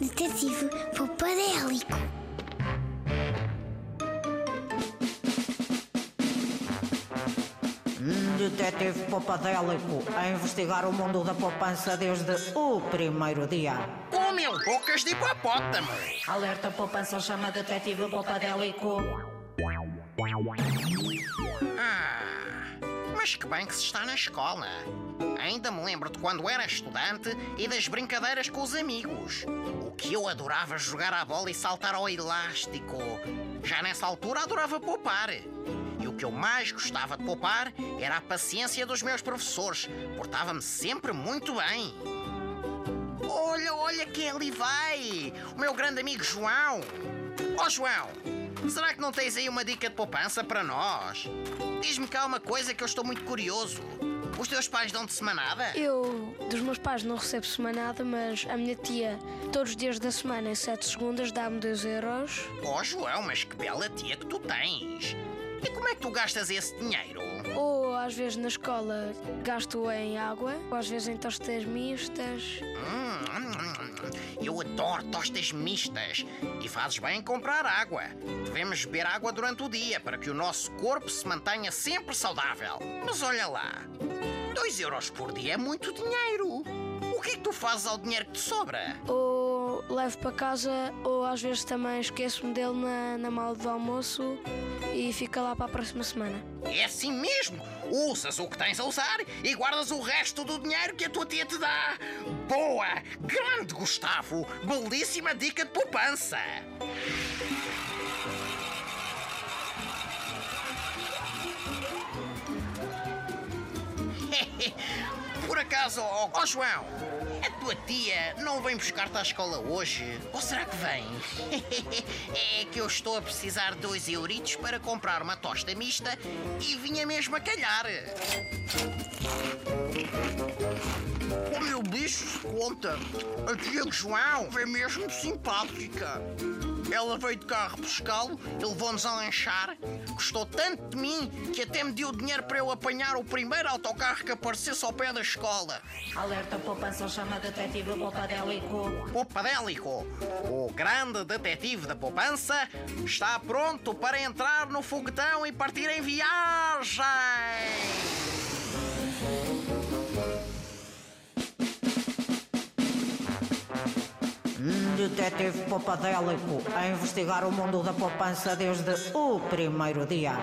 Detetive Popadélico. Detetive Popadélico a investigar o mundo da poupança desde o primeiro dia. Com mil bocas de hipopótamo. Alerta poupança chama Detetive Popadélico. Ah, mas que bem que se está na escola. Ainda me lembro de quando era estudante e das brincadeiras com os amigos. O que eu adorava jogar à bola e saltar ao elástico. Já nessa altura adorava poupar. E o que eu mais gostava de poupar era a paciência dos meus professores. Portava-me sempre muito bem. Olha, olha quem ali vai! O meu grande amigo João! Ó João, será que não tens aí uma dica de poupança para nós? Diz-me cá uma coisa que eu estou muito curioso. Os teus pais dão-te semanada? Eu, dos meus pais, não recebo semanada, mas a minha tia, todos os dias da semana, em 7 segundas, dá-me 2 euros. Ó João, mas que bela tia que tu tens! E como é que tu gastas esse dinheiro? Ou às vezes na escola gasto em água, ou às vezes em tostas mistas. Hum, eu adoro tostas mistas e fazes bem em comprar água. Devemos beber água durante o dia para que o nosso corpo se mantenha sempre saudável. Mas olha lá, 2 euros por dia é muito dinheiro. O que é que tu fazes ao dinheiro que te sobra? Ou levo para casa, ou às vezes também esqueço-me dele na, na mala do almoço e fica lá para a próxima semana. É assim mesmo. Usas o que tens a usar e guardas o resto do dinheiro que a tua tia te dá. Boa! Grande Gustavo! Belíssima dica de poupança! Por acaso, ó ó, João, a tua tia não vem buscar-te à escola hoje? Ou será que vem? é que eu estou a precisar de dois euritos para comprar uma tosta mista e vinha mesmo a calhar. O meu bicho conta. A tia João é mesmo simpática. Ela veio de carro buscá-lo e levou-nos a lanchar. Gostou tanto de mim que até me deu dinheiro para eu apanhar o primeiro autocarro que aparecesse ao pé da escola. Alerta poupança chama Detetive Popadélico. Popadélico, o grande detetive da poupança, está pronto para entrar no foguetão e partir em viagem. detetive popadélico a investigar o mundo da poupança desde o primeiro dia.